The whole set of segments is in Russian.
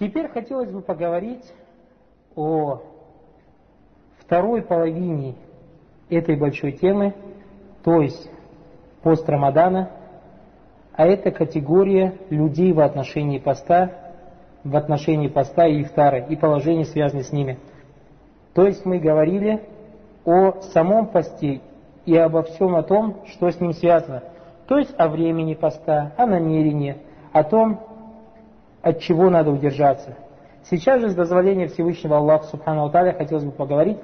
Теперь хотелось бы поговорить о второй половине этой большой темы, то есть пост Рамадана, а это категория людей в отношении поста, в отношении поста и ифтара, и положений, связанных с ними. То есть мы говорили о самом посте и обо всем о том, что с ним связано. То есть о времени поста, о намерении, о том, от чего надо удержаться. Сейчас же, с дозволения Всевышнего Аллаха Субхану Аталя, хотелось бы поговорить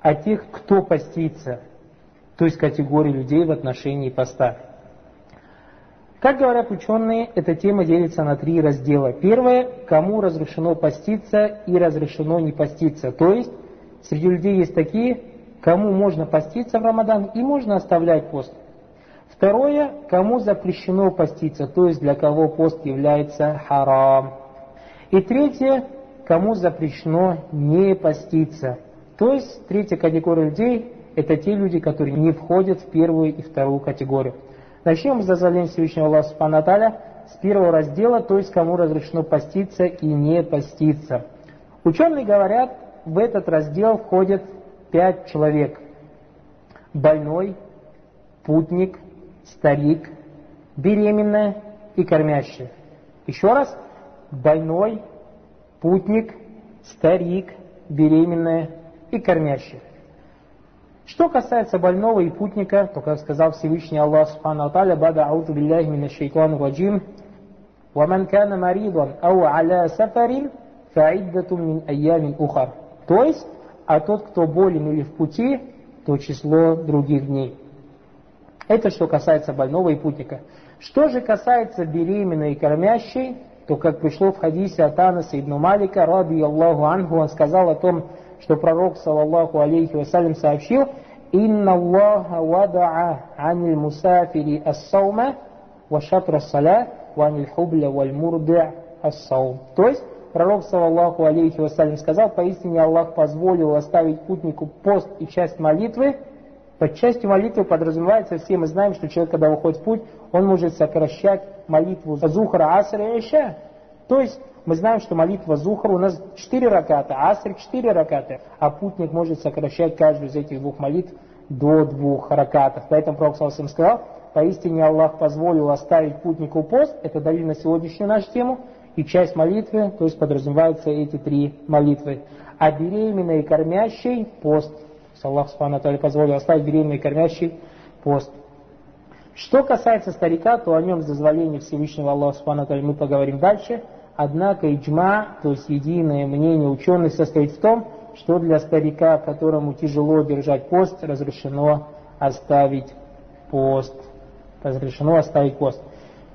о тех, кто постится, то есть категории людей в отношении поста. Как говорят ученые, эта тема делится на три раздела. Первое, кому разрешено поститься и разрешено не поститься. То есть, среди людей есть такие, кому можно поститься в Рамадан и можно оставлять пост. Второе, кому запрещено поститься, то есть для кого пост является харам. И третье, кому запрещено не поститься. То есть третья категория людей – это те люди, которые не входят в первую и вторую категорию. Начнем с дозволения Всевышнего Аллаха Субхану с первого раздела, то есть кому разрешено поститься и не поститься. Ученые говорят, в этот раздел входят пять человек. Больной, путник, старик, беременная и кормящая. Еще раз, больной, путник, старик, беременная и кормящая. Что касается больного и путника, то, как сказал Всевышний Аллах Субхану Аталя, «Бада аузу билляхи мина шейтану раджим, وَمَنْ كَانَ مَرِيضًا أَوْ عَلَى سَفَرٍ فَعِدَّةٌ مِنْ أَيَّامٍ أُخَرٍ То есть, а тот, кто болен или в пути, то число других дней. Это что касается больного и путника. Что же касается беременной и кормящей, то как пришло в хадисе от Анаса ибн Малика, ради Аллаху Ангу, он сказал о том, что пророк, саллаллаху алейхи вассалям, сообщил, «Инна Аллаха вада'a анил мусафири ас-саума ва шатра саля ва анил хубля валь мурдя ас-саум». То есть, пророк, саллаллаху алейхи вассалям, сказал, поистине Аллах позволил оставить путнику пост и часть молитвы, под частью молитвы подразумевается, все мы знаем, что человек, когда выходит в путь, он может сокращать молитву Зухра, Асра и Иша. То есть мы знаем, что молитва Зухра у нас 4 раката, Аср 4 раката, а путник может сокращать каждую из этих двух молитв до двух ракатов. Поэтому Пророк Саласам сказал, поистине Аллах позволил оставить путнику пост, это дали на сегодняшнюю нашу тему, и часть молитвы, то есть подразумеваются эти три молитвы. А беременной и кормящей пост – Аллах Субхану позволил оставить беременной и кормящей пост. Что касается старика, то о нем с дозволения Всевышнего Аллаха Субхану мы поговорим дальше. Однако иджма, то есть единое мнение ученых состоит в том, что для старика, которому тяжело держать пост, разрешено оставить пост. Разрешено оставить пост.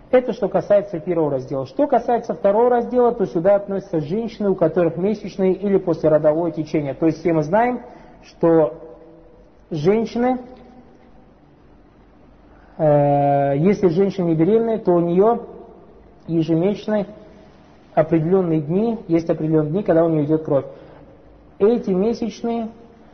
Это что касается первого раздела. Что касается второго раздела, то сюда относятся женщины, у которых месячные или послеродовое течение. То есть все мы знаем, что женщины, э, если женщина не беременная, то у нее ежемесячно определенные дни, есть определенные дни, когда у нее идет кровь. Эти месячные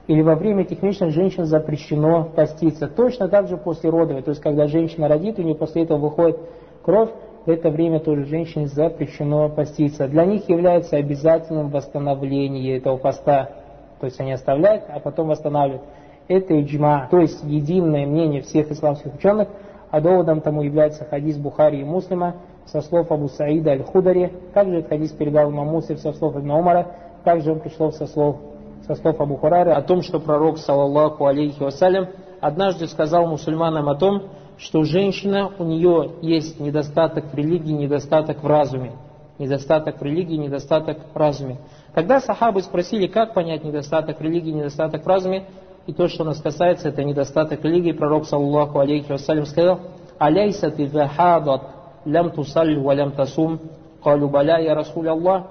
или во время этих месячных женщин запрещено поститься. Точно так же после родовой, то есть когда женщина родит, у нее после этого выходит кровь, в это время тоже женщине запрещено поститься. Для них является обязательным восстановление этого поста то есть они оставляют, а потом восстанавливают. Это иджма, то есть единое мнение всех исламских ученых, а доводом тому является хадис Бухари и Муслима со слов Абу Саида Аль-Худари, также этот хадис передал имам Муслим со слов Ибн Умара, также он пришел со слов, со слов Абу Хурайры о том, что пророк, саллаллаху алейхи вассалям, однажды сказал мусульманам о том, что женщина, у нее есть недостаток в религии, недостаток в разуме. Недостаток в религии, недостаток в разуме. Когда сахабы спросили, как понять недостаток религии, недостаток в разуме, и то, что нас касается, это недостаток религии, пророк, саллаху алейхи вассалям, сказал, «Аляйса ты захадат, лям тусаль ва лям тасум, калю баля я Расуль Аллах,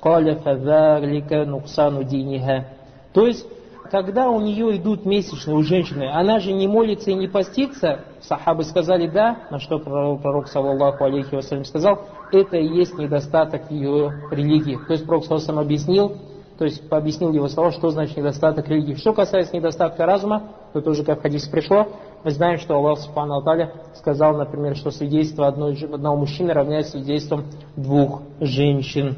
каля фазарлика нуксану диниха». То есть, когда у нее идут месячные у женщины, она же не молится и не постится, сахабы сказали да, на что пророк, саллаху алейхи вассалям, сказал, это и есть недостаток ее религии. То есть Пророк сам объяснил, то есть объяснил его слова, что значит недостаток религии. Что касается недостатка разума, то тоже как в пришло, мы знаем, что Аллах Субхану Алталя сказал, например, что свидетельство одного мужчины равняется свидетельством двух женщин.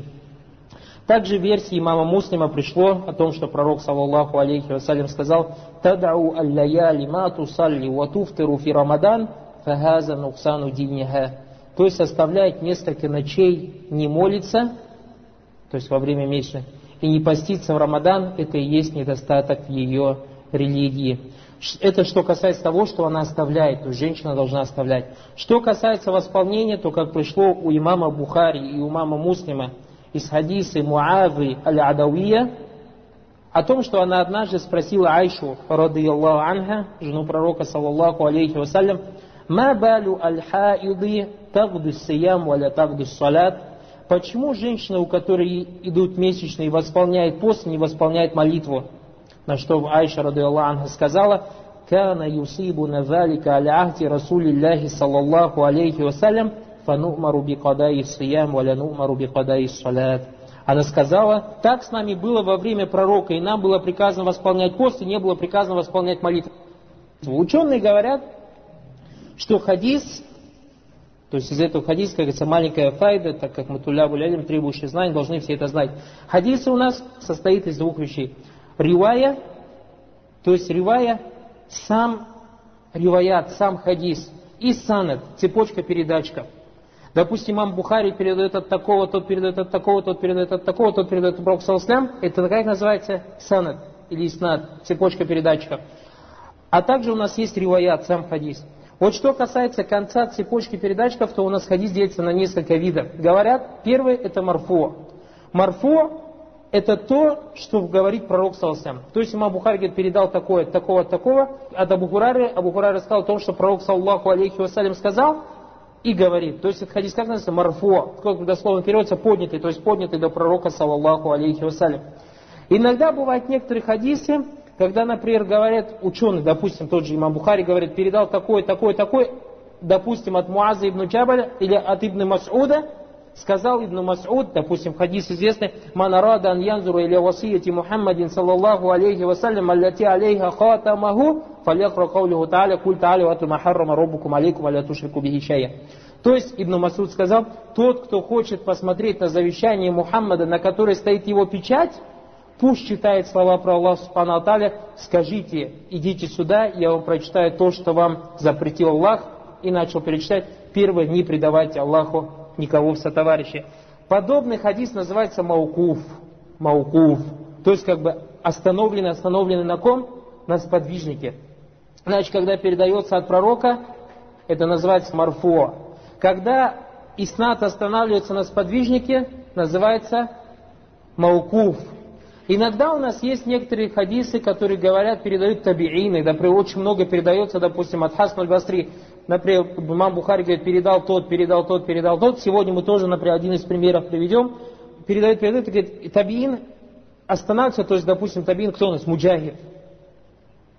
Также версии имама Муслима пришло о том, что пророк, саллаллаху алейхи вассалям, сказал «Тадау аль-лаяли ма тусалли ва туфтиру фи рамадан, фахаза нуксану диньяха». То есть оставлять несколько ночей не молиться, то есть во время месячных, и не поститься в Рамадан, это и есть недостаток ее религии. Это что касается того, что она оставляет, то есть женщина должна оставлять. Что касается восполнения, то как пришло у имама Бухари и у имама Муслима из хадиса Муавы аль-Адавия, о том, что она однажды спросила Айшу, рады Аллаху анха, жену пророка, саллаллаху алейхи вассалям, «Ма балю аль-хаиды тагду сиям валя тагду салят?» Почему женщина, у которой идут месячные, восполняет пост, не восполняет молитву? На что Айша, рады Аллаху сказала, «Кана юсибу навалика аля-ахти Расулиллахи, саллаллаху алейхи вассалям, фанумару бикадай сиям валя нумару бикадай салят». Она сказала, так с нами было во время пророка, и нам было приказано восполнять пост, и не было приказано восполнять молитву. Ученые говорят, что хадис, то есть из этого хадиса, как говорится, маленькая файда, так как мы туля булялим, требующие знаний, должны все это знать. Хадис у нас состоит из двух вещей. Ривая, то есть ривая, сам риваят, сам хадис, и санад, цепочка передачка. Допустим, имам Бухари передает от такого, тот передает от такого, тот передает от такого, тот передает от Пророка. Это как называется? Санад или иснад, цепочка передатчиков. А также у нас есть риваят, сам хадис. Вот что касается конца цепочки передатчиков, то у нас хадис делится на несколько видов. Говорят, первый это марфо. Марфо это то, что говорит пророк Саласям. То есть имам Бухари говорит, передал такое, такого, такого. От Абу Хурары, Абу Хурары сказал о том, что пророк, саллаху алейхи вассалям, сказал, и говорит. То есть это хадис как называется? Марфо. Как дословно переводится поднятый, то есть поднятый до пророка, саллаху алейхи вассалям. Иногда бывают некоторые хадисы, когда, например, говорят ученые, допустим, тот же имам Бухари говорит, передал такой, такой, такой, допустим, от Муаза ибн Джабаля или от Ибн Мас'уда, сказал Ибн Мас'уд, допустим, хадис известный, «Ман арада ан янзуру иля васияти Мухаммадин саллаллаху алейхи вассалям, аллати алейха хатамаху, фалякра каулиху та'аля, куль та'аля, вату махаррама роббукум алейкум, аля тушрику бихи шая». То есть Ибн Масуд сказал, тот, кто хочет посмотреть на завещание Мухаммада, на которой стоит его печать, пусть читает слова про Аллаха Субхану Аталя, скажите, идите сюда, я вам прочитаю то, что вам запретил Аллах, и начал перечитать. Первое, не предавайте Аллаху никого в сотоварищи. Подобный хадис называется маукуф. Маукуф. То есть как бы остановленный, остановленный на ком? На сподвижнике. Значит, когда передается от пророка, это называется марфо. Когда иснат останавливается на сподвижнике, называется маукуф. Иногда у нас есть некоторые хадисы, которые говорят, передают табиины. Например, очень много передается, допустим, от Хасан аль-Басри. Например, имам Бухари говорит, передал тот, передал тот, передал тот. Сегодня мы тоже, например, один из примеров приведем. Передает, передает, и говорит, табиин останавливается, то есть, допустим, табиин кто у нас? Муджахид.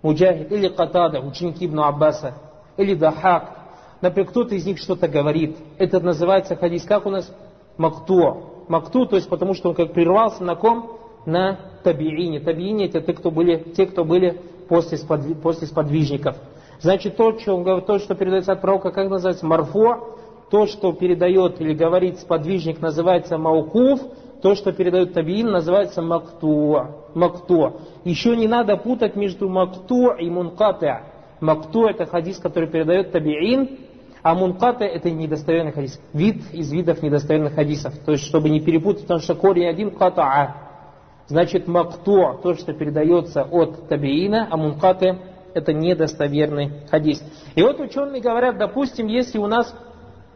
Муджахид или Катада, ученики Ибн Аббаса, или Дахак. Например, кто-то из них что-то говорит. Это называется хадис, как у нас? Макту. Макту, то есть потому что он как прервался на ком? На табиине. Табиине это те, кто были, те, кто были после, сподвиж, после сподвижников. Значит, то, что, он, то, что передается от пророка, как называется? Марфо. То, что передает или говорит сподвижник, называется маукуф. То, что передает табиин, называется мактуа. Мактуа. Еще не надо путать между макту и мункатя. Макту это хадис, который передает табиин, а мунката это недостоверный хадис. Вид из видов недостоверных хадисов. То есть, чтобы не перепутать, потому что корень один катаа. Значит, макту, то, что передается от табиина, а мункаты это недостоверный хадис. И вот ученые говорят, допустим, если у нас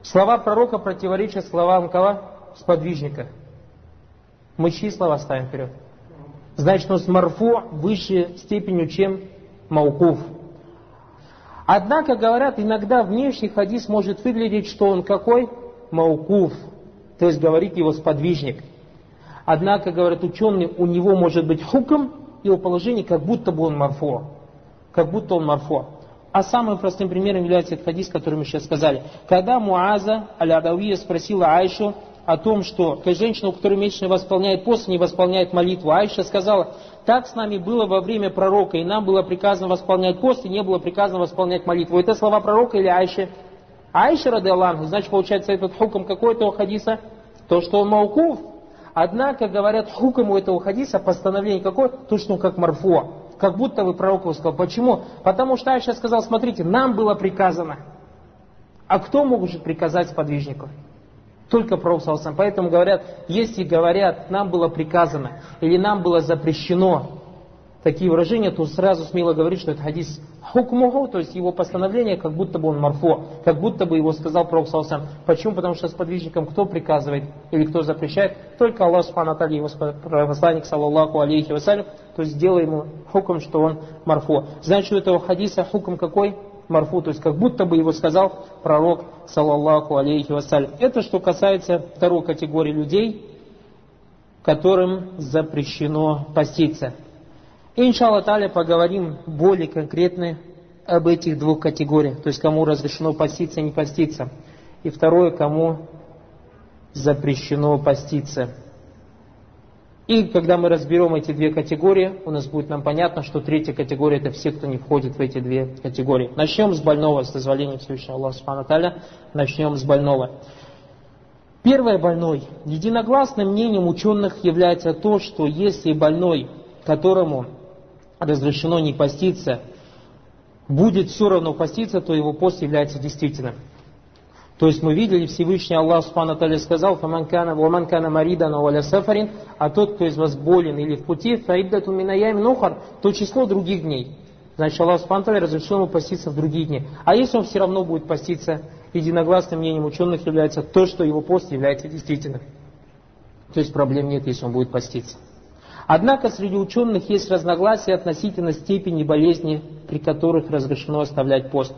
слова пророка противоречат словам кого? Сподвижника. Мы чьи слова ставим вперед? Значит, у нас марфу выше степенью, чем маукуф. Однако, говорят, иногда внешний хадис может выглядеть, что он какой? Маукуф. То есть говорит его сподвижник. Однако, говорят ученые, у него может быть хукм, его положение, как будто бы он марфо. Как будто он марфо. А самым простым примером является этот хадис, который мы сейчас сказали. Когда Муаза Аль-Адавия спросила Айшу о том, что женщина, у которой месячно восполняет пост, не восполняет молитву, Айша сказала, так с нами было во время пророка, и нам было приказано восполнять пост, и не было приказано восполнять молитву. Это слова пророка или Айши? Айша, рады Аллаху, значит, получается, этот хуком какой-то хадиса? То, что он маукуф. Однако, говорят, хуком у этого хадиса, постановление какое? То, что он как марфо. Как будто вы пророк сказал. Почему? Потому что я сейчас сказал, смотрите, нам было приказано. А кто может приказать сподвижнику? Только пророк Салсам. Поэтому говорят, если говорят, нам было приказано или нам было запрещено такие выражения, то сразу смело говорить, что это хадис хукмуху, то есть его постановление, как будто бы он марфо, как будто бы его сказал пророк Салсам. Почему? Потому что сподвижникам кто приказывает или кто запрещает? Только Аллах Субхану Аталь, его посланник, саллаллаху алейхи вассалям, то есть сделай ему хукм, что он марфо. Значит, у этого хадиса хукм какой? марфу, то есть как будто бы его сказал пророк, саллаллаху алейхи вассалям. Это что касается второй категории людей, которым запрещено поститься. И, иншаллах таля, поговорим более конкретно об этих двух категориях, то есть кому разрешено поститься не поститься. И второе, кому запрещено поститься. И когда мы разберем эти две категории, у нас будет нам понятно, что третья категория это все, кто не входит в эти две категории. Начнем с больного, с дозволения Всевышнего Аллаха Субхану Начнем с больного. Первое больной. Единогласным мнением ученых является то, что если больной, которому разрешено не поститься, будет все равно поститься, то его пост является действительным. То есть мы видели, Всевышний Аллах Субхану Таля сказал, «Фаманкана ваманкана маридана валя сафарин», а тот, кто из вас болен или в пути, «Фаиддату минаями нухар», то число других дней. Значит, Аллах Субхану разрешил ему поститься в другие дни. А если он все равно будет поститься, единогласным мнением ученых является то, что его пост является действительным. То есть проблем нет, если он будет поститься. Однако среди ученых есть разногласия относительно степени болезни, при которых разрешено оставлять пост.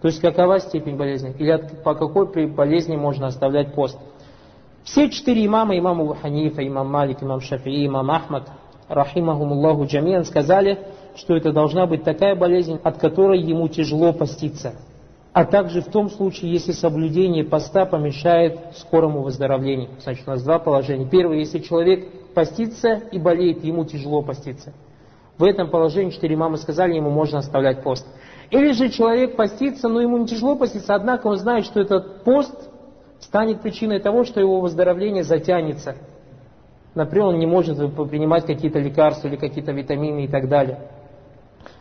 То есть какова степень болезни? Или по какой при болезни можно оставлять пост? Все четыре имама, имам Абу Ханифа, имам Малик, имам Шафии, имам Ахмад, рахимахумуллаху джамиан, сказали, что это должна быть такая болезнь, от которой ему тяжело поститься. А также в том случае, если соблюдение поста помешает скорому выздоровлению. Значит, у нас два положения. Первое, если человек постится и болеет, ему тяжело поститься. В этом положении четыре мамы сказали, ему можно оставлять пост. Или же человек постится, но ему не тяжело поститься, однако он знает, что этот пост станет причиной того, что его выздоровление затянется. Например, он не может принимать какие-то лекарства или какие-то витамины и так далее.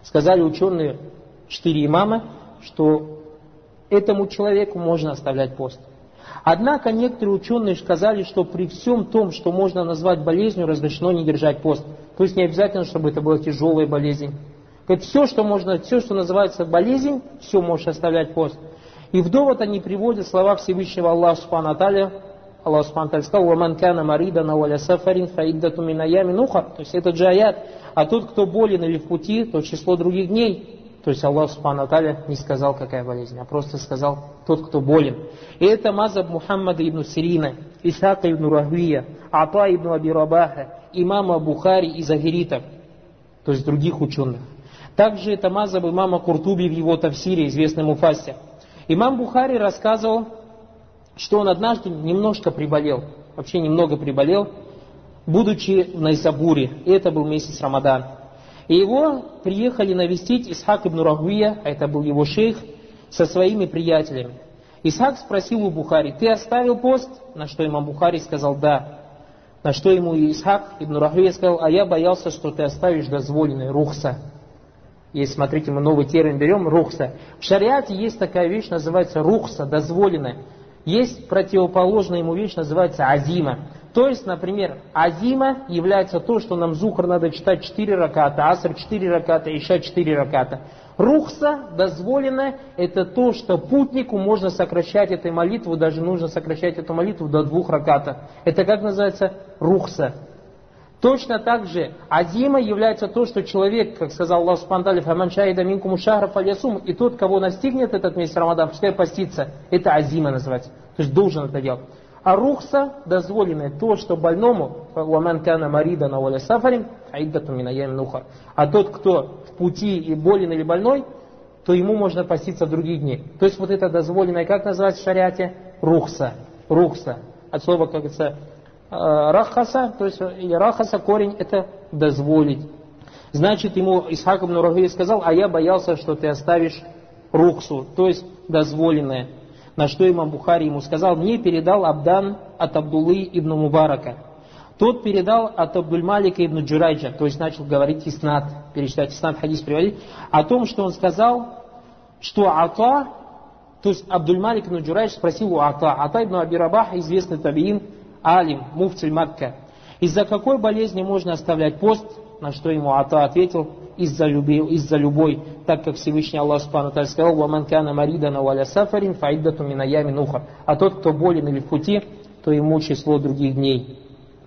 Сказали ученые, четыре имама, что этому человеку можно оставлять пост. Однако некоторые ученые сказали, что при всем том, что можно назвать болезнью, разрешено не держать пост. То есть не обязательно, чтобы это была тяжелая болезнь. Говорит, все, что можно, все, что называется болезнь, все можешь оставлять пост. И в довод они приводят слова Всевышнего Аллаха Субхану Аталя, Аллах Субхану Аталя сказал, «Ваман кана маридана валя сафарин фаиддату минаями нуха». То есть это же. А тот, кто болен или в пути, то число других дней. То есть Аллах Субхану Аталя не сказал, какая болезнь, а просто сказал тот, кто болен. И это мазаб Мухаммада ибн Сирина, Исака ибн Рахвия, Ата ибн Аби Рабаха, имама Бухари и Захиритов, то есть других ученых. Также это мазаб имама Куртуби в его тафсире, известном Муфасе. Имам Бухари рассказывал, что он однажды немножко приболел, вообще немного приболел, будучи в Найсабуре, и это был месяц Рамадан. И его приехали навестить Исхак ибн Рахуия, а это был его шейх, со своими приятелями. Исхак спросил у Бухари, ты оставил пост? На что имам Бухари сказал, да. На что ему Исхак ибн Рахуия сказал, а я боялся, что ты оставишь дозволенный рухса. Есть, смотрите, мы новый термин берем, рухса. В шариате есть такая вещь, называется рухса, дозволенная. Есть противоположная ему вещь, называется азима. То есть, например, азима является то, что нам зухр надо читать 4 раката, аср 4 раката, еще 4 раката. Рухса, дозволенное, это то, что путнику можно сокращать эту молитву, даже нужно сокращать эту молитву до двух раката. Это как называется? Рухса. Точно так же азима является то, что человек, как сказал Аллах Субхану «Фаман шаида минкуму шахра фалясум» и тот, кого настигнет этот месяц Рамадан, пускай постится. Это азима называется. То есть должен это делать. А рухса дозволенное то, что больному, «Ваман кана марида на воля сафарин», «Аиддату минаями нухар». А тот, кто в пути и болен или больной, то ему можно поститься в другие дни. То есть вот это дозволенное, как называется в шариате? Рухса. Рухса. От слова, как говорится, Э, рахаса, то есть или рахаса корень это дозволить. Значит, ему Исхак ибн Рахи сказал, а я боялся, что ты оставишь рухсу, то есть дозволенное. На что имам Бухари ему сказал, мне передал Абдан от Абдуллы ибн Мубарака. Тот передал от Абдульмалика ибн Джурайджа, то есть начал говорить иснад, перечитать иснад, хадис приводить, о том, что он сказал, что Ата, то есть Абдульмалик ибн Джурайдж спросил у Ата, Ата ибн Аби Рабах, известный табиин, алим, муфтиль Макка, из-за какой болезни можно оставлять пост, на что ему Ата ответил, из-за из любой, так как Всевышний Аллах Субхану сказал, «ومن كان مريضا أو على سفر فعدة من أيام أخر». А тот, кто болен или в пути, то ему число других дней.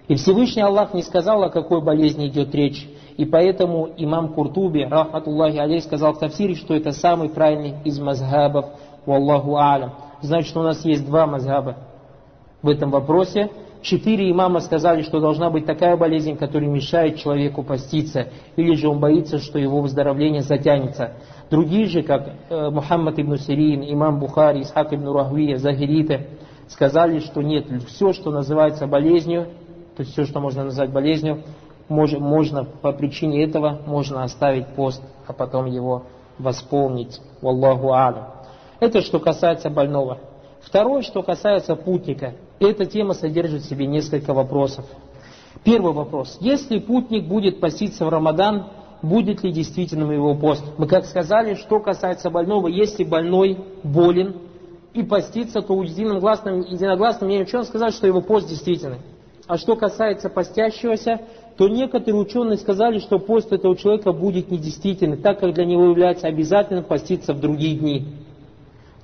И Всевышний Аллах не сказал, о какой болезни идет речь. И поэтому имам Куртуби, рахматуллахи алейх, сказал в тафсире, что это самый правильный из мазхабов, Аллаху алям. Значит, у нас есть два мазхаба в этом вопросе. Четыре имама сказали, что должна быть такая болезнь, которая мешает человеку поститься, или же он боится, что его выздоровление затянется. Другие же, как э, Мухаммад ибн Сирин, имам Бухари, Исхак ибн Рахвия, Захириты, сказали, что нет, все, что называется болезнью, то есть все, что можно назвать болезнью, можно, можно по причине этого можно оставить пост, а потом его восполнить. Валлаху алям. Это что касается больного. Второе, что касается путника. Эта тема содержит в себе несколько вопросов. Первый вопрос. Если путник будет поститься в Рамадан, будет ли действительным его пост? Мы как сказали, что касается больного, если больной болен и постится, то у единогласным, единогласным мнением ученых сказали, что его пост действительный. А что касается постящегося, то некоторые ученые сказали, что пост этого человека будет недействительный, так как для него является обязательным поститься в другие дни.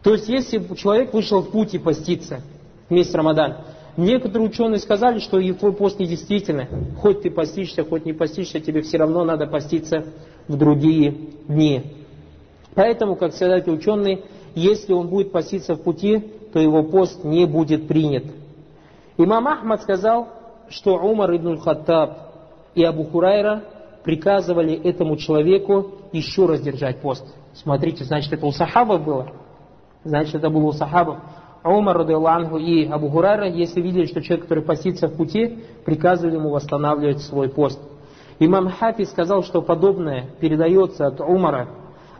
То есть, если человек вышел в путь и поститься в месяц Рамадан, некоторые ученые сказали, что его пост недействительный. Хоть ты постишься, хоть не постишься, тебе все равно надо поститься в другие дни. Поэтому, как сказали ученые, если он будет поститься в пути, то его пост не будет принят. Имам Ахмад сказал, что Умар ибн Хаттаб и Абу Хурайра приказывали этому человеку еще раз держать пост. Смотрите, значит, это у сахабов было. Значит, это было у сахабов. Умар, радиаллаху, и Абу Хурайра, если видели, что человек, который постится в пути, приказывали ему восстанавливать свой пост. Имам Хафи сказал, что подобное передается от Умара,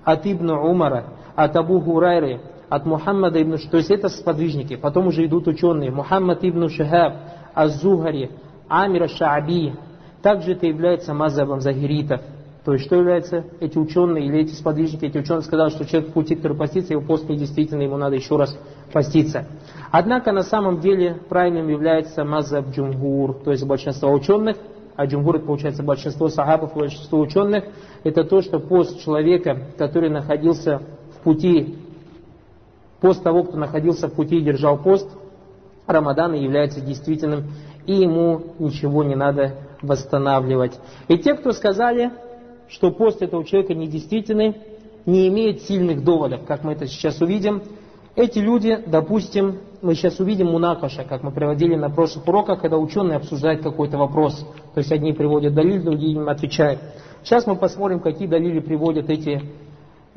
от Ибн Умара, от Абу Хурайры, от Мухаммада ибн то есть это сподвижники, потом уже идут ученые, Мухаммад ибн Шахаб, Аз-Зухари, Амир Шааби, также это является мазабом захиритов. То есть, что является эти ученые или эти сподвижники, эти ученые сказали, что человек в пути, который постится, его пост недействительно, ему надо еще раз поститься. Однако, на самом деле, правильным является мазаб джумгур, то есть большинство ученых, а джумгур это получается большинство сахабов, большинство ученых, это то, что пост человека, который находился в пути, пост того, кто находился в пути и держал пост, Рамадана является действительным, и ему ничего не надо восстанавливать. И те, кто сказали, что пост этого человека недействительный, не имеет сильных доводов, как мы это сейчас увидим, эти люди, допустим, мы сейчас увидим мунакаша, как мы приводили на прошлых уроках, когда ученые обсуждают какой-то вопрос. То есть одни приводят далиль, другие им отвечают. Сейчас мы посмотрим, какие далили приводят эти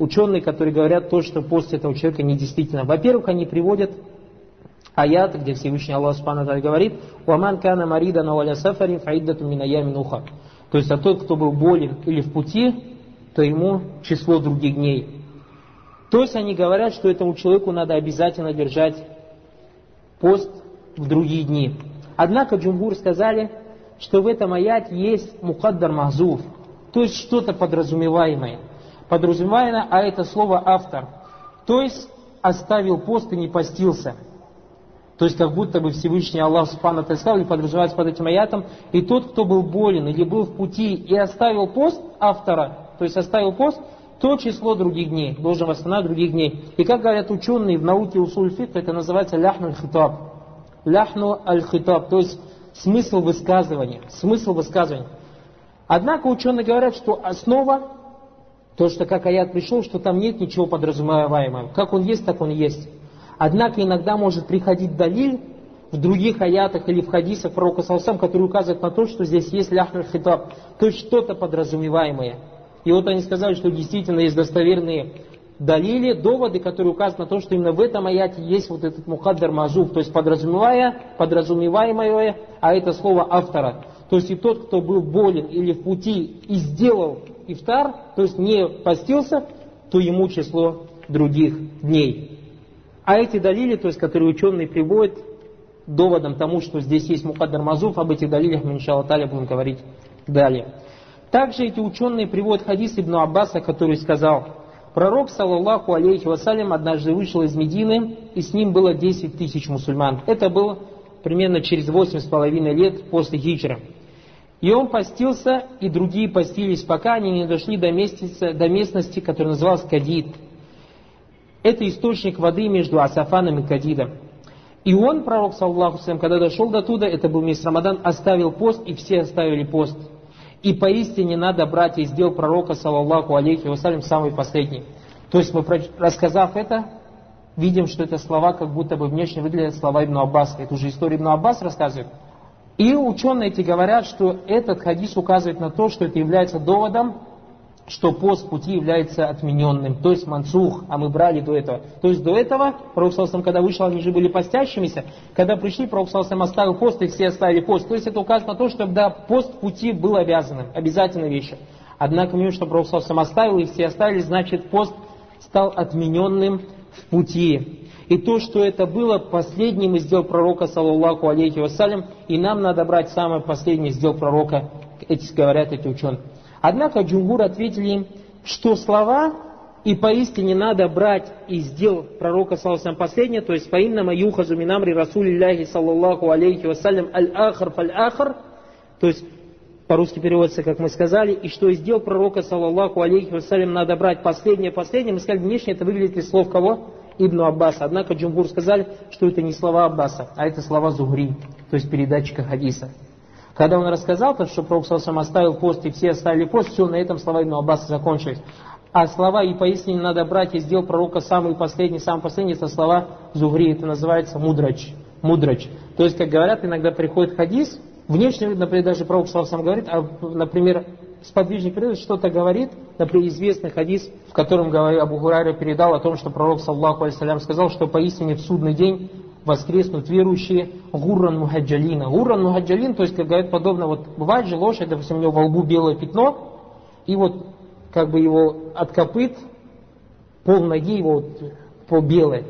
ученые, которые говорят то, что пост этого человека недействительно. Во-первых, они приводят аят, где Всевышний Аллах Субхану говорит, «Ваман кана марида на валя сафарин фаиддату минаями нуха». То есть, а тот, кто был болен или в пути, то ему число других дней. То есть они говорят, что этому человеку надо обязательно держать пост в другие дни. Однако Джумгур сказали, что в этом аяте есть мукаддар махзуф, то есть что-то подразумеваемое. Подразумеваемое, а это слово автор. То есть оставил пост и не постился. То есть как будто бы Всевышний Аллах Субхану сказал, или подразумевается под этим аятом, и тот, кто был болен или был в пути и оставил пост автора, то есть оставил пост, то число других дней, должен восстановить других дней. И как говорят ученые в науке усуль фикх, это называется ляхну аль-хитаб. Ляхну аль-хитаб, то есть смысл высказывания. Смысл высказывания. Однако ученые говорят, что основа, то, что как аят пришел, что там нет ничего подразумеваемого. Как он есть, так он есть. Однако иногда может приходить далиль в других аятах или в хадисах пророка Салсам, который указывает на то, что здесь есть ляхнуль хитаб, то есть что-то подразумеваемое. И вот они сказали, что действительно есть достоверные далили, доводы, которые указывают на то, что именно в этом аяте есть вот этот мухаддар мазуф, то есть подразумевая, подразумеваемое, а это слово автора. То есть и тот, кто был болен или в пути и сделал ифтар, то есть не постился, то ему число других дней. А эти далили, то есть, которые ученые приводят, доводом тому, что здесь есть Мукаддар Мазуф, об этих далилях мы, иншаллах, будем говорить далее. Также эти ученые приводят хадис Ибн Аббаса, который сказал, пророк, саллаллаху алейхи вассалям, однажды вышел из Медины, и с ним было 10 тысяч мусульман. Это было примерно через восемь с половиной лет после хиджра. И он постился, и другие постились, пока они не дошли до, местности, до местности, которая называлась Кадид. Это источник воды между Асафаном и Кадидом. И он, пророк, саллаху когда дошел до туда, это был месяц Рамадан, оставил пост, и все оставили пост. И поистине надо брать из дел пророка, саллаху алейхи вассалям, самый последний. То есть мы, рассказав это, видим, что это слова как будто бы внешне выглядят слова Ибн Аббаса. Это уже история Ибн Аббас рассказывает. И ученые эти говорят, что этот хадис указывает на то, что это является доводом что пост пути является отмененным, то есть мансух, а мы брали до этого. То есть до этого, Пророк Салсам, когда вышел, они же были постящимися, когда пришли, Пророк Салсам оставил пост, и все оставили пост. То есть это указывает на то, что да, пост пути был обязанным, обязательной вещью. Однако, мы что Пророк Салсам оставил, и все оставили, значит, пост стал отмененным в пути. И то, что это было последним из дел пророка, саллаллаху алейхи вассалям, и нам надо брать самое последнее из дел пророка, эти говорят эти ученые. Однако Джумгур ответили им, что слова и поистине надо брать из дел пророка, саллаху последнее, то есть по «Фаиннама юхазу минамри расулилляхи, саллаллаху алейхи вассалям, аль-ахар фаль-ахар», то есть по-русски переводится, как мы сказали, и что из дел пророка, саллаллаху алейхи вассалям, надо брать последнее, последнее, мы сказали, внешне это выглядит из слов кого? Ибн Аббаса. Однако Джумгур сказали, что это не слова Аббаса, а это слова Зугри, то есть передатчика хадиса. Когда он рассказал, то, что Пророк Саусам оставил пост, и все оставили пост, все, на этом слова Ибн Аббаса закончились. А слова и поистине надо брать из дел пророка самый последний, самый последний, это слова Зугри, это называется мудрач. Мудрач. То есть, как говорят, иногда приходит хадис, внешне, например, даже пророк сам говорит, а, например, сподвижник природы что-то говорит, например, известный хадис, в котором Абу Хурайра передал о том, что пророк, саллаху алейсалям, сказал, что поистине в судный день воскреснут верующие гурран мухаджалина. Гурран мухаджалин, то есть, как говорят, подобно, вот бывает же лошадь, допустим, у него во лбу белое пятно, и вот как бы его от копыт, пол ноги его вот, по белой.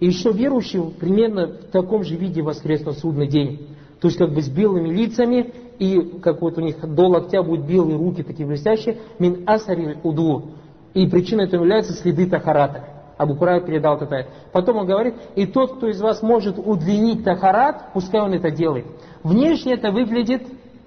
И еще верующие примерно в таком же виде воскреснут судный день. То есть как бы с белыми лицами, и как вот у них до локтя будут белые руки такие блестящие, мин асариль уду. И причиной этого являются следы тахарата. Абу Курай передал это. Потом он говорит, и тот, кто из вас может удлинить тахарат, пускай он это делает. Внешне это выглядит,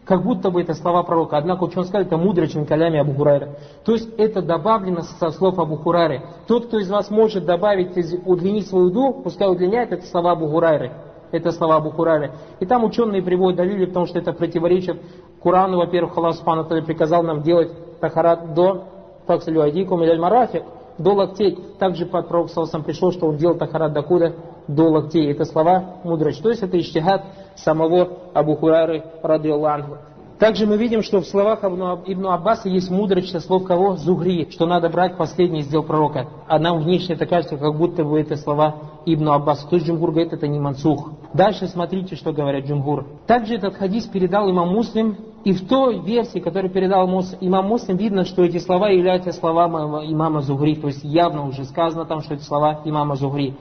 как будто бы это слова пророка. Однако ученый сказал, это мудрый калями Абу Хурайра. То есть это добавлено со слов Абу Хурайры. Тот, кто из вас может добавить, удлинить свою дух, пускай удлиняет, это слова Абу Хурайры. Это слова Абу Хурайры. И там ученые приводят далили, потому что это противоречит Курану. Во-первых, Аллах Субхану приказал нам делать тахарат до факсалю айдикум или марафик до локтей. Также под пророк Саласам пришло, что он делал тахарат докуда? До локтей. Это слова мудрость. То есть это иштихад самого Абу Хурайры, ради Аллаху. Также мы видим, что в словах Ибн Аббаса есть мудрость со слов кого? Зугри, что надо брать последний из дел пророка. А нам внешне это кажется, как будто бы это слова Ибн Аббаса. То есть Джумгур говорит, это не мансух. Дальше смотрите, что говорят Джумгур. Также этот хадис передал имам Муслим, и в той версии, которую передал имам Муслим, видно, что эти слова являются словами имама Зугри. То есть явно уже сказано там, что это слова имама Зугри.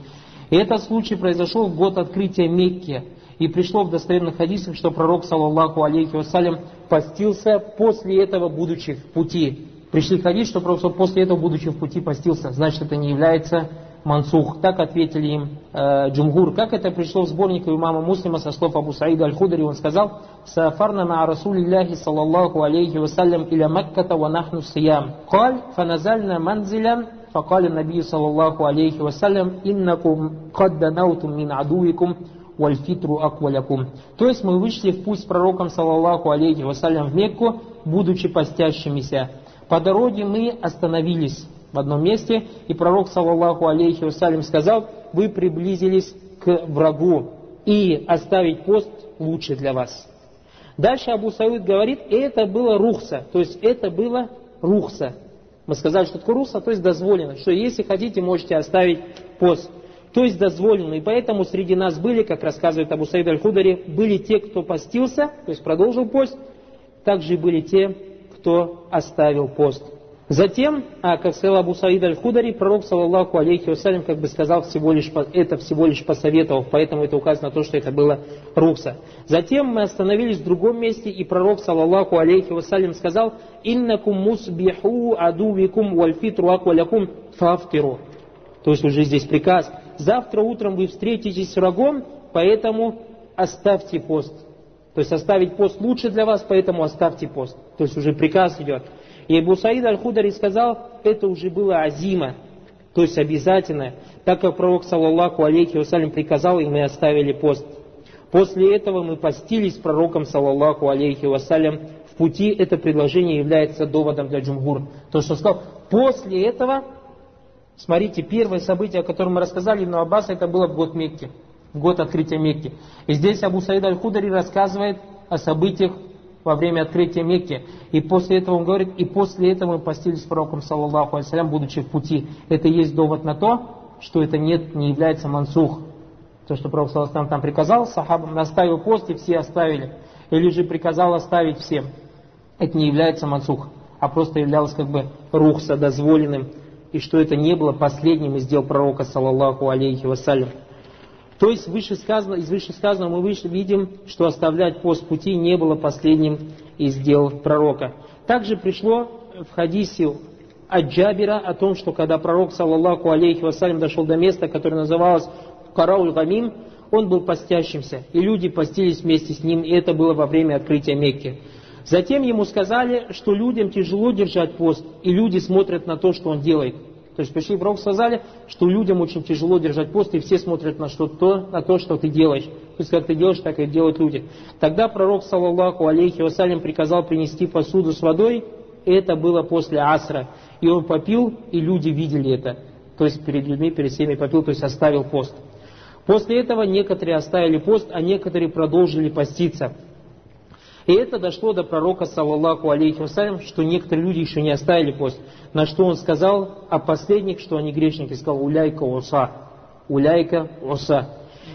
И этот случай произошел в год открытия Мекки. И пришло в достоверных хадисах, что пророк, саллаллаху алейхи вассалям, постился после этого, будучи в пути. Пришли хадис, что пророк после этого, будучи в пути, постился. Значит, это не является мансух. Так ответили им э, джумгур. Как это пришло в сборник имама Муслима со слов Абу Саида Аль-Худари, он сказал, «Сафарна на Расулиллахи саллаллаху алейхи вассалям иля Макката ва нахну сиям». Каль фаназальна манзилян فقال النبي صلى الله عليه وسلم إنكم قد دنوتم من عدوكم вальфитру аквалякум. То есть мы вышли в путь с пророком, саллаллаху алейхи вассалям, в Мекку, будучи постящимися. По дороге мы остановились в одном месте, и пророк, саллаллаху алейхи вассалям, сказал, вы приблизились к врагу, и оставить пост лучше для вас. Дальше Абу Сауид говорит, это было рухса, то есть это было рухса. Мы сказали, что такое рухса, то есть дозволено, что если хотите, можете оставить пост то есть дозволено. И поэтому среди нас были, как рассказывает Абу Саид Аль-Худари, были те, кто постился, то есть продолжил пост, также были те, кто оставил пост. Затем, а, как сказал Абу Саид Аль-Худари, пророк, саллаллаху алейхи вассалям, как бы сказал, всего лишь, это всего лишь посоветовал, поэтому это указано на то, что это было рукса. Затем мы остановились в другом месте, и пророк, саллаллаху алейхи вассалям, сказал, «Иннакум мусбиху адувикум вальфитру аквалякум фафтиру». То есть уже здесь приказ. Завтра утром вы встретитесь с врагом, поэтому оставьте пост. То есть оставить пост лучше для вас, поэтому оставьте пост. То есть уже приказ идет. И Абу Саид Аль-Худари сказал, это уже было азима, то есть обязательно, так как пророк, саллаллаху алейхи вассалям, приказал, и мы оставили пост. После этого мы постились с пророком, саллаллаху алейхи вассалям, в пути. Это предложение является доводом для джумгур. То, что сказал, после этого, смотрите, первое событие, о котором мы рассказали, Ибн Аббас, это было в год Мекки, в год открытия Мекки. И здесь Абу Саид Аль-Худари рассказывает о событиях во время открытия Мекки. И после этого он говорит, и после этого мы постились пророком, саллаллаху алейсалям, будучи в пути. Это есть довод на то, что это нет, не является мансух. То, что пророк, саллаллаху там приказал сахабам, наставил пост, и все оставили. Или же приказал оставить всем. Это не является мансух, а просто являлось как бы рухса дозволенным. И что это не было последним из дел пророка, саллаллаху алейхи вассалям. То есть вышесказано, из вышесказанного мы выше видим, что оставлять пост пути не было последним из дел пророка. Также пришло в хадисе от Джабира о том, что когда пророк, саллаллаху алейхи вассалям, дошел до места, которое называлось Карауль Гамим, он был постящимся, и люди постились вместе с ним, и это было во время открытия Мекки. Затем ему сказали, что людям тяжело держать пост, и люди смотрят на то, что он делает. То есть пришли пророк сказали, что людям очень тяжело держать пост, и все смотрят на, что то, на то, что ты делаешь. То есть как ты делаешь, так и делают люди. Тогда пророк, саллаллаху алейхи вассалям, приказал принести посуду с водой, это было после асра. И он попил, и люди видели это. То есть перед людьми, перед всеми попил, то есть оставил пост. После этого некоторые оставили пост, а некоторые продолжили поститься. И это дошло до пророка, саллаллаху алейхи вассалям, что некоторые люди еще не оставили пост. На что он сказал о последних, что они грешники, сказал уляйка уса. Уляйка уса.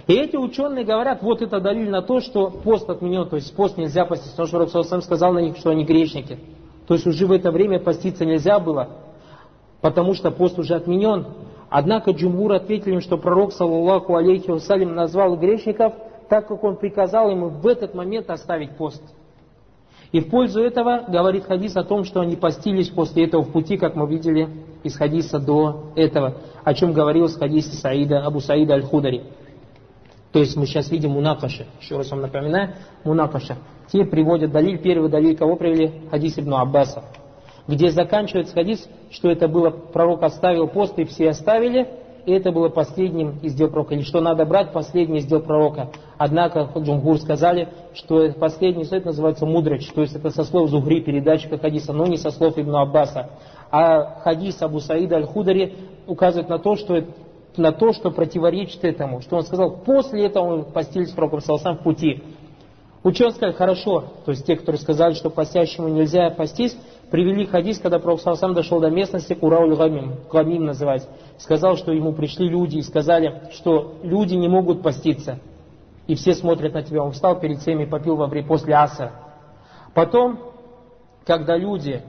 И эти ученые говорят, вот это далиль на то, что пост отменен, то есть пост нельзя поститься, потому что Рабсал сам сказал на них, что они грешники. То есть уже в это время поститься нельзя было, потому что пост уже отменен. Однако Джумбур ответили им, что пророк, саллаллаху алейхи вассалям, назвал грешников, так как он приказал ему в этот момент оставить пост. И в пользу этого говорит хадис о том, что они постились после этого в пути, как мы видели из хадиса до этого, о чем говорилось в хадисе Саида, Абу Саида Аль-Худари. То есть мы сейчас видим мунакаша. Еще раз вам напоминаю, мунакаша. Те приводят далиль, первый далиль, кого привели? Хадис Ибн Аббаса. Где заканчивается хадис, что это было, пророк оставил пост и все оставили, и это было последним из дел пророка. Или что надо брать последний из дел пророка. Однако Джумгур сказали, что последний совет называется мудроч, то есть это со слов Зугри, передатчика хадиса, но не со слов Ибн Аббаса. А хадис Абу Саида Аль-Худари указывает на то, что на то, что противоречит этому, что он сказал, после этого мы постились с пророком Салсам в пути. Ученые сказали, хорошо, то есть те, которые сказали, что постящему нельзя постись, привели хадис, когда Пророк сам дошел до местности Курауль Гамим, Гамим называется, сказал, что ему пришли люди и сказали, что люди не могут поститься. И все смотрят на тебя. Он встал перед всеми и попил во время после аса. Потом, когда люди,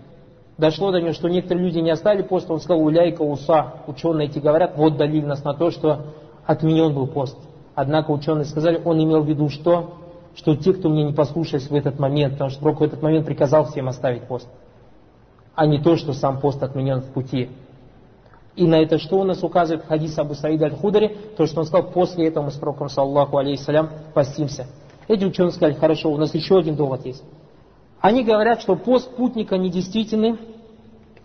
дошло до него, что некоторые люди не оставили пост, он сказал, уляйка уса. Ученые эти говорят, вот далили нас на то, что отменен был пост. Однако ученые сказали, он имел в виду что? Что те, кто мне не послушались в этот момент, потому что Пророк в этот момент приказал всем оставить пост, а не то, что сам пост отменен в пути. И на это что у нас указывает хадис Абу Саида Аль-Худари, то, что он сказал, после этого мы с пророком, саллаху алейхиссалям, постимся. Эти ученые сказали, хорошо, у нас еще один довод есть. Они говорят, что пост путника недействительный.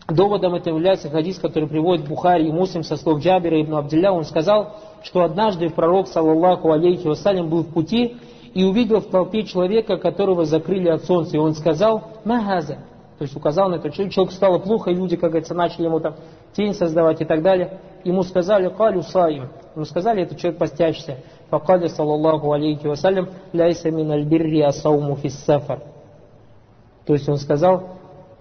Доводом это является хадис, который приводит Бухари и Муслим со слов Джабира ибн Абдилля. Он сказал, что однажды пророк, саллаху алейхи вассалям, был в пути и увидел в толпе человека, которого закрыли от солнца. И он сказал, «Махаза». То есть указал на это. Человеку стало плохо, и люди, как говорится, начали ему там тень создавать и так далее. Ему сказали, калю саим. Ему сказали, это человек постящийся. Факали, саллаллаху алейхи вассалям, ляйса мин альбирри асауму фиссафар. То есть он сказал,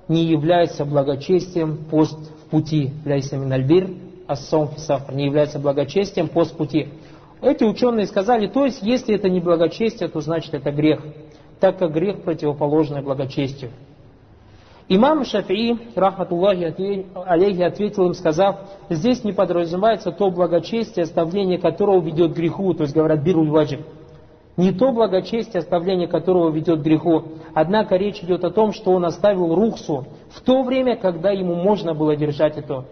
не является благочестием пост в пути. Ляйса мин альбир асаум фиссафар. Не является благочестием пост в пути. Эти ученые сказали, то есть, если это не благочестие, то значит это грех, так как грех противоположный благочестию. Имам Шафии, рахматуллахи алейхи, ответил им, сказав, здесь не подразумевается то благочестие, оставление которого ведет к греху, то есть говорят бируль ваджиб. Не то благочестие, оставление которого ведет к греху. Однако речь идет о том, что он оставил рухсу в то время, когда ему можно было держать это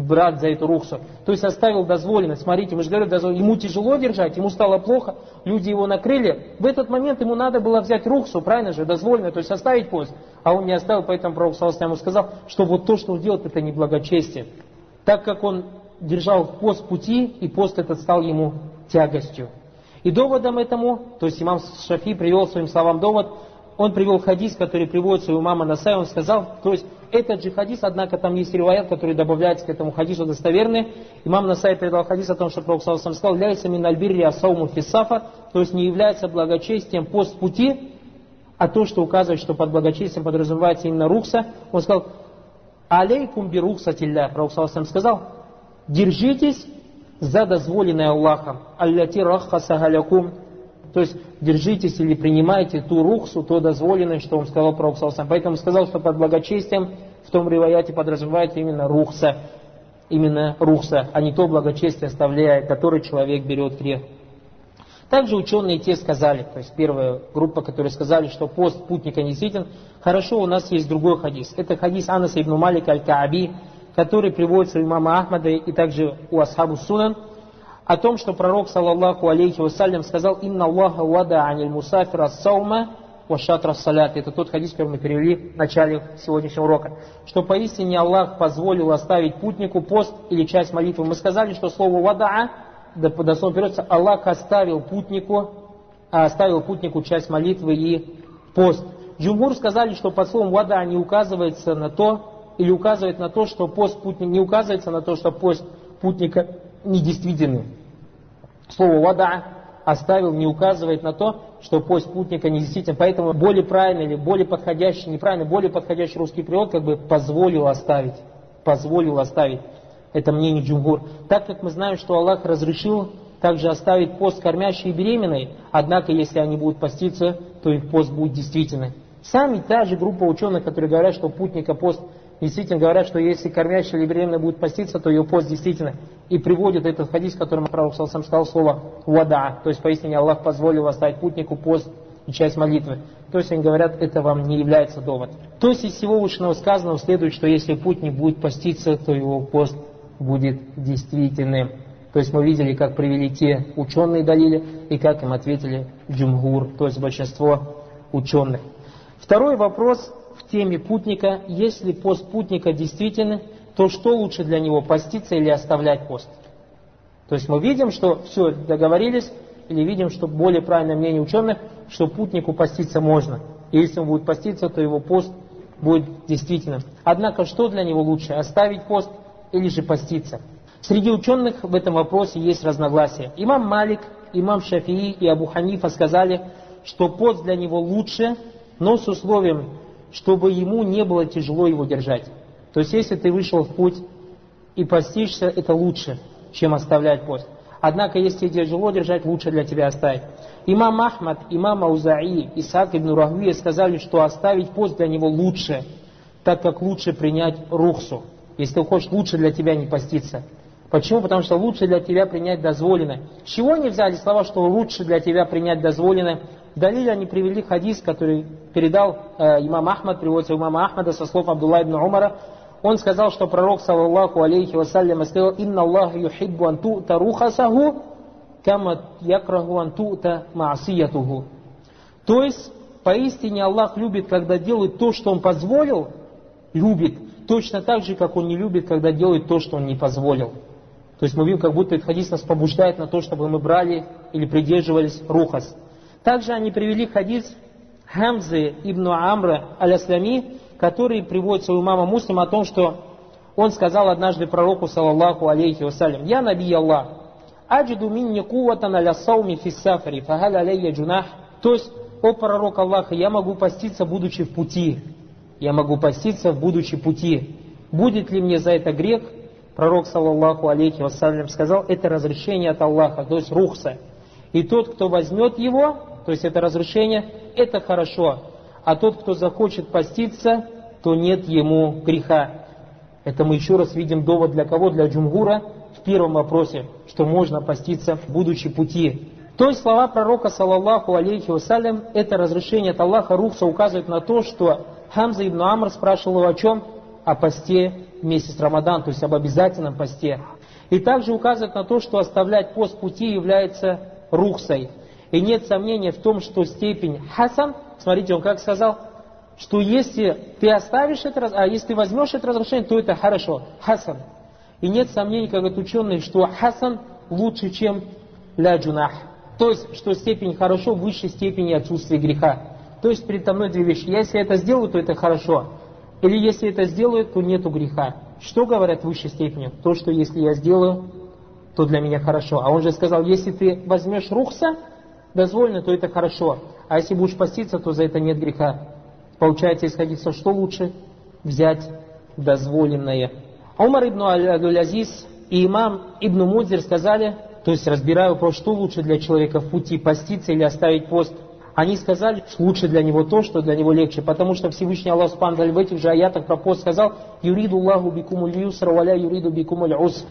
брать за эту рухсу. То есть оставил дозволено. Смотрите, мы же говорим, дозволено. ему тяжело держать, ему стало плохо, люди его накрыли. В этот момент ему надо было взять рухсу, правильно же, дозволено, то есть оставить пост. А он не оставил, поэтому Пророк ему сказал, что вот то, что он делает, это не благочестие. Так как он держал пост пути, и пост этот стал ему тягостью. И доводом этому, то есть имам Шафи привел своим словам довод, он привел хадис, который приводится у мама Насай, он сказал, то есть этот же хадис, однако там есть риваят, который добавляется к этому хадису достоверный. Имам Насай передал хадис о том, что Пророк сам сказал, «Ляйса мин альбирри асауму фисафа», то есть не является благочестием пост пути, а то, что указывает, что под благочестием подразумевается именно рухса. Он сказал, «Алейкум би рухсатилля», Пророк сам сказал, «Держитесь за дозволенное Аллахом, алляти раххаса галякум, то есть держитесь или принимайте ту рухсу, то дозволенное, что он сказал Пророк Салсам. Поэтому сказал, что под благочестием в том риваяте подразумевается именно рухса, именно рухса, а не то благочестие, оставляя, который человек берет грех. Также ученые те сказали, то есть первая группа, которые сказали, что пост путника не действителен, хорошо, у нас есть другой хадис. Это хадис Анаса ибн Малика аль-Кааби, который приводится у имама Ахмада и также у Асхабу Сунан, о том, что пророк, саллаллаху алейхи вассалям, сказал «Инна Аллаха вада аниль мусафира саума ва шатра салят». Это тот хадис, который мы перевели в начале сегодняшнего урока. Что поистине Аллах позволил оставить путнику пост или часть молитвы. Мы сказали, что слово «вадаа» дословно переводится «Аллах оставил путнику, а оставил путнику часть молитвы и пост». Джумгур сказали, что под словом «вада» не указывается на то, или указывает на то, что пост путника, не указывается на то, что пост путника недействительны. Слово «вада» оставил не указывает на то, что пост путника недействителен. Поэтому более правильный или более подходящий, неправильный, более подходящий русский перевод как бы позволил оставить. Позволил оставить. Это мнение Джумгур. Так как мы знаем, что Аллах разрешил также оставить пост кормящей и беременной, однако если они будут поститься, то их пост будет действительный. Сами та же группа ученых, которые говорят, что путника пост действительно говорят, что если кормящая или беременная будет поститься, то ее пост действительно. И приводит этот хадис, в котором Пророк сам сказал слово «вада», то есть поистине Аллах позволил оставить путнику пост и часть молитвы. То есть они говорят, это вам не является довод. То есть из всего вышенного сказанного следует, что если путник будет поститься, то его пост будет действительным. То есть мы видели, как привели те ученые далили, и как им ответили джумгур, то есть большинство ученых. Второй вопрос теме путника, если пост путника действительно, то что лучше для него, поститься или оставлять пост? То есть мы видим, что все, договорились, или видим, что более правильное мнение ученых, что путнику поститься можно. И если он будет поститься, то его пост будет действительно. Однако, что для него лучше, оставить пост или же поститься? Среди ученых в этом вопросе есть разногласия. Имам Малик, имам Шафии и Абу Ханифа сказали, что пост для него лучше, но с условием, чтобы ему не было тяжело его держать. То есть, если ты вышел в путь и постишься, это лучше, чем оставлять пост. Однако, если тяжело держать, лучше для тебя оставить. Имам Ахмад, имам Аузаи, Исаак ибн Рахвия сказали, что оставить пост для него лучше, так как лучше принять рухсу. Если ты хочешь, лучше для тебя не поститься. Почему? Потому что лучше для тебя принять дозволенное. С чего они взяли слова, что лучше для тебя принять дозволенное? Далиле они привели хадис, который передал э, имам Ахмад, приводится у имама Ахмада со слов Абдулла ибн Умара. Он сказал, что пророк, саллаллаху алейхи вассалям, сказал, «Инна Аллах юхиббу ан ту'та рухасаху, кама якраху ан ту'та маасиятуху». То есть, поистине Аллах любит, когда делает то, что Он позволил, любит, точно так же, как Он не любит, когда делает то, что Он не позволил. То есть мы видим, как будто этот хадис нас побуждает на то, чтобы мы брали или придерживались рухас. Также они привели хадис Хамзы ибн Амра аль-Аслами, который приводится у имама Муслима о том, что он сказал однажды пророку, саллаллаху алейхи вассалям, «Я наби Аллах, аджиду минни куватан аля сауми фиссафари, фахаль алейя джунах». То есть, о пророк Аллаха, я могу поститься, будучи в пути. Я могу поститься, будучи в пути. Будет ли мне за это грех? Пророк, саллаллаху алейхи вассалям, сказал, это разрешение от Аллаха, то есть рухса. И тот, кто возьмет его, то есть это разрешение, это хорошо. А тот, кто захочет поститься, то нет ему греха. Это мы еще раз видим довод для кого? Для Джумгура в первом вопросе, что можно поститься, будучи пути. То есть слова пророка, саллаллаху алейхи вассалям, это разрешение от Аллаха Рухса указывает на то, что Хамза ибн Амр спрашивал его о чем? О посте месяц Рамадан, то есть об обязательном посте. И также указывает на то, что оставлять пост пути является рухсой. И нет сомнения в том, что степень хасан, смотрите, он как сказал, что если ты оставишь это, а если ты возьмешь это разрешение, то это хорошо, хасан. И нет сомнений, как говорят ученые, что хасан лучше, чем ля джунах. То есть, что степень хорошо в высшей степени отсутствия греха. То есть, передо мной две вещи. Если я это сделаю, то это хорошо. Или если это сделаю, то нету греха. Что говорят в высшей степени? То, что если я сделаю, то для меня хорошо. А он же сказал, если ты возьмешь рухса, дозволено, то это хорошо. А если будешь поститься, то за это нет греха. Получается, исходиться, что лучше? Взять дозволенное. Умар ибн Аль-Азиз и имам ибн Мудзир сказали, то есть разбираю вопрос, что лучше для человека в пути, поститься или оставить пост. Они сказали, что лучше для него то, что для него легче, потому что Всевышний Аллах Субхану в этих же аятах про пост сказал, «Юриду Аллаху бикумуль юсра, валя юриду бикумуль уср».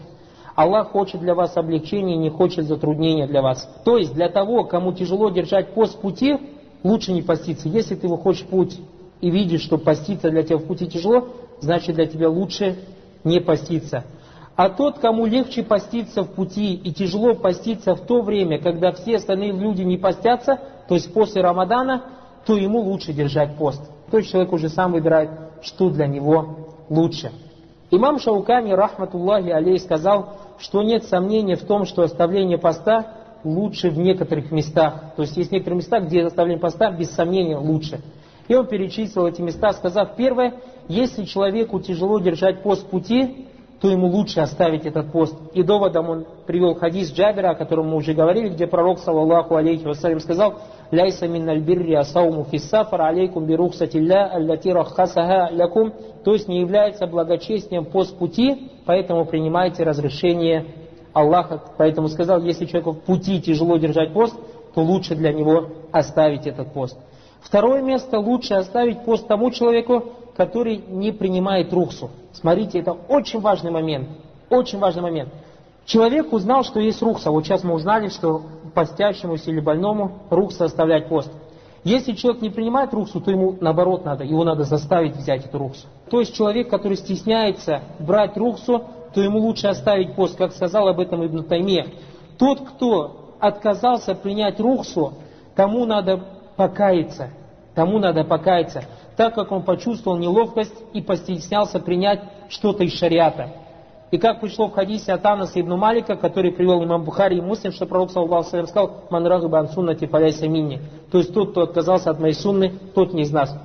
Аллах хочет для вас облегчения, не хочет затруднения для вас. То есть для того, кому тяжело держать пост пути, лучше не поститься. Если ты выходишь в путь и видишь, что поститься для тебя в пути тяжело, значит для тебя лучше не поститься. А тот, кому легче поститься в пути и тяжело поститься в то время, когда все остальные люди не постятся, то есть после Рамадана, то ему лучше держать пост. То есть человек уже сам выбирает, что для него лучше. Имам Шаукани, рахматуллахи алей, сказал, что нет сомнения в том, что оставление поста лучше в некоторых местах. То есть есть некоторые места, где оставление поста без сомнения лучше. И он перечислил эти места, сказав, первое, если человеку тяжело держать пост пути, то ему лучше оставить этот пост. И доводом он привел хадис Джабера, о котором мы уже говорили, где пророк, саллаллаху алейхи вассалям, сказал, «Ляйса мин альбирри асауму фиссафар алейкум бирухсатилля аллати раххасаха лякум». То есть не является благочестием пост пути, поэтому принимайте разрешение Аллаха. Поэтому сказал, если человеку в пути тяжело держать пост, то лучше для него оставить этот пост. Второе место, лучше оставить пост тому человеку, который не принимает рухсу. Смотрите, это очень важный момент. Очень важный момент. Человек узнал, что есть рухса. Вот сейчас мы узнали, что постящемуся или больному рухса оставлять пост. Если человек не принимает рухсу, то ему наоборот надо, его надо заставить взять эту рухсу. То есть человек, который стесняется брать рухсу, то ему лучше оставить пост, как сказал об этом Ибн Тайме. Тот, кто отказался принять рухсу, тому надо покаяться. Тому надо покаяться так как он почувствовал неловкость и постеснялся принять что-то из шариата. И как пришло в хадисе от Анаса ибн Малика, который привел имам Бухари и Муслим, что пророк саллаху сказал, «Ман рагиба ан суннати фаляйса минни». То есть тот, кто отказался от моей сунны, тот не из нас.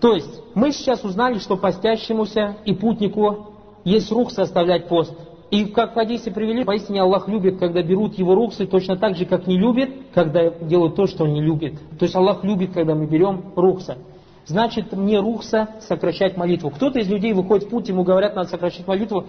То есть мы сейчас узнали, что постящемуся и путнику есть рух составлять пост. И как в хадисе привели, поистине Аллах любит, когда берут его руксы, точно так же, как не любит, когда делают то, что он не любит. То есть Аллах любит, когда мы берем рухса значит мне рухса сокращать молитву. Кто-то из людей выходит в путь, ему говорят, надо сокращать молитву,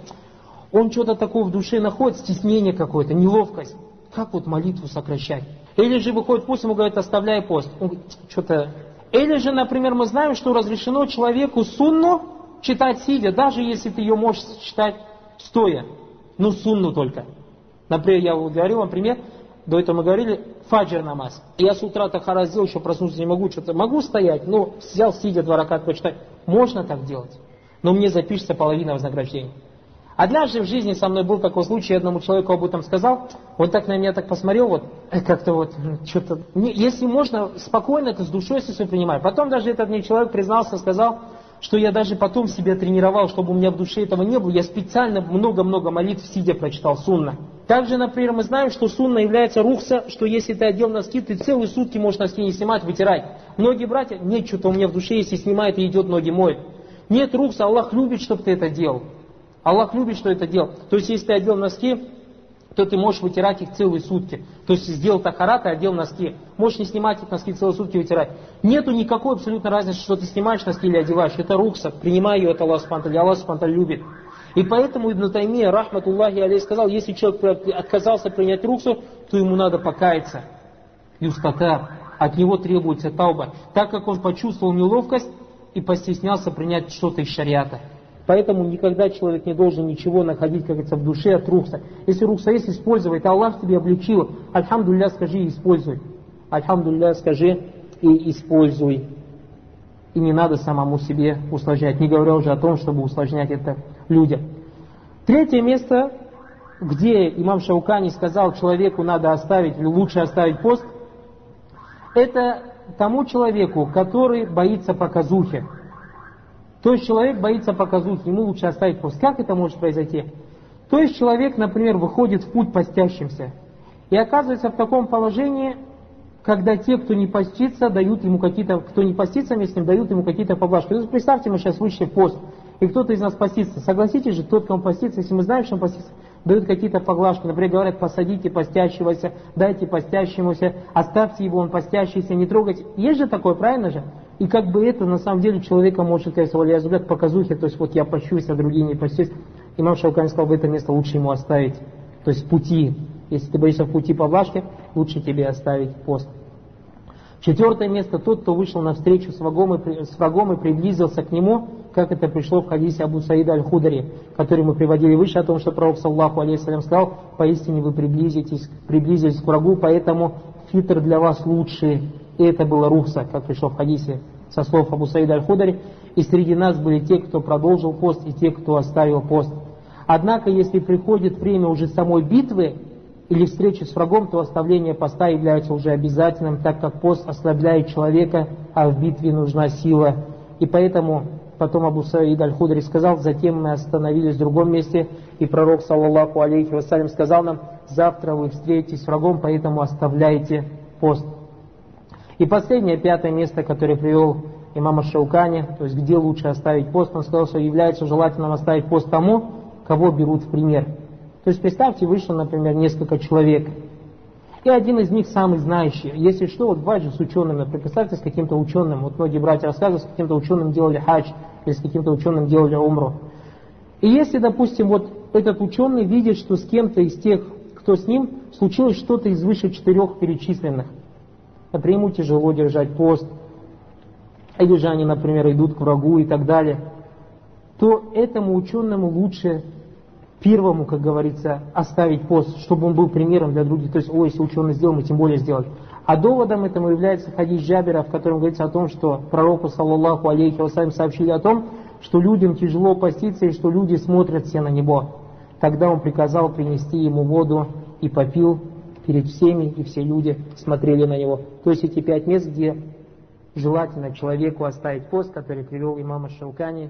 он что-то такое в душе находит, стеснение какое-то, неловкость. Как вот молитву сокращать? Или же выходит путь, ему говорят, оставляй пост. Он что-то... Или же, например, мы знаем, что разрешено человеку сунну читать сидя, даже если ты ее можешь читать стоя. Ну, сунну только. Например, я говорил вам пример, до этого мы говорили, фаджр намаз. Я с утра тахара сделал, еще проснуться не могу, что-то могу стоять, но взял сидя два ракат почитать. Можно так делать, но мне запишется половина вознаграждения. Однажды в жизни со мной был такой случай, я одному человеку об этом сказал, он так на меня так посмотрел, вот, э, как-то вот, что-то, если можно, спокойно это с душой если принимаю. Потом даже этот мне человек признался, сказал, что я даже потом себя тренировал, чтобы у меня в душе этого не было. Я специально много-много молитв сидя прочитал сунна. Также, например, мы знаем, что сунна является рухса, что если ты одел носки, ты целые сутки можешь носки не снимать, вытирать. Многие братья, нет, что-то у меня в душе, если снимает и идет, ноги моет. Нет рухса, Аллах любит, чтобы ты это делал. Аллах любит, что это делал. То есть, если ты одел носки, то ты можешь вытирать их целые сутки. То есть сделал тахарат и одел носки. Можешь не снимать эти носки целые сутки вытирать. Нету никакой абсолютно разницы, что ты снимаешь носки или одеваешь. Это рукса. Принимай ее от Аллаха Субтитры. Аллах Субтитры любит. И поэтому Ибн Таймия, рахматуллахи алей, сказал, если человек отказался принять руксу, то ему надо покаяться. Юстатар. От него требуется тауба. Так как он почувствовал неловкость и постеснялся принять что-то из шариата. Поэтому никогда человек не должен ничего находить, как говорится, в душе от рухса. Если рухса есть, использовать, то Аллах тебе облегчил. Альхамдулля скажи и используй. Альхамдулля скажи и используй. И не надо самому себе усложнять, не говоря уже о том, чтобы усложнять это людям. Третье место, где имам Шаукани сказал, человеку надо оставить, лучше оставить пост, это тому человеку, который боится показухи. То есть человек боится показухи, ему лучше оставить пост. Как это может произойти? То есть человек, например, выходит в путь постящимся и оказывается в таком положении, когда те, кто не постится, дают ему какие-то, кто не постится вместе с ним, дают ему какие-то поблажки. То есть представьте, мы сейчас вышли в пост, и кто-то из нас постится. Согласитесь же, тот, кому постится, если мы знаем, что он постится, дают какие-то поглажки. Например, говорят, посадите постящегося, дайте постящемуся, оставьте его, он постящийся, не трогайте. Есть же такое, правильно же? И как бы это на самом деле человека может я взгляд показухи, то есть вот я пощусь, а другие не постюсь. Имам Шаукан сказал, в это место лучше ему оставить. То есть пути. Если ты боишься в пути поблажки, лучше тебе оставить пост. Четвертое место, тот, кто вышел навстречу с врагом, и, с врагом и приблизился к нему, как это пришло в хадисе Абу Саида Аль-Худари, который мы приводили выше, о том, что пророк, саллаху алейхиссалям, сказал, поистине вы приблизитесь, приблизились к врагу, поэтому фитр для вас лучше. И это было рухса, как пришло в хадисе со слов Абу Саида Аль-Худари. И среди нас были те, кто продолжил пост, и те, кто оставил пост. Однако, если приходит время уже самой битвы, или встречи с врагом, то оставление поста является уже обязательным, так как пост ослабляет человека, а в битве нужна сила. И поэтому потом Абу Саид Аль-Худри сказал, затем мы остановились в другом месте, и пророк, саллаллаху алейхи вассалям, сказал нам, завтра вы встретитесь с врагом, поэтому оставляйте пост. И последнее, пятое место, которое привел имама Шаукани, то есть где лучше оставить пост, он сказал, что является желательным оставить пост тому, кого берут в пример. То есть представьте, вышло, например, несколько человек, и один из них самый знающий. Если что, вот бывает же с учеными, например, представьте, с каким-то ученым, вот многие братья рассказывают, с каким-то ученым делали хадж, или с каким-то ученым делали умру. И если, допустим, вот этот ученый видит, что с кем-то из тех, кто с ним, случилось что-то из выше четырех перечисленных, например, ему тяжело держать пост, или же они, например, идут к врагу и так далее, то этому ученому лучше первому, как говорится, оставить пост, чтобы он был примером для других. То есть, о, если ученый сделал, мы тем более сделали. А доводом этому является хадис Джабера, в котором говорится о том, что пророку, саллаллаху алейхи вассалям, сообщили о том, что людям тяжело поститься и что люди смотрят все на него. Тогда он приказал принести ему воду и попил перед всеми, и все люди смотрели на него. То есть эти пять мест, где желательно человеку оставить пост, который привел имама Шаукани,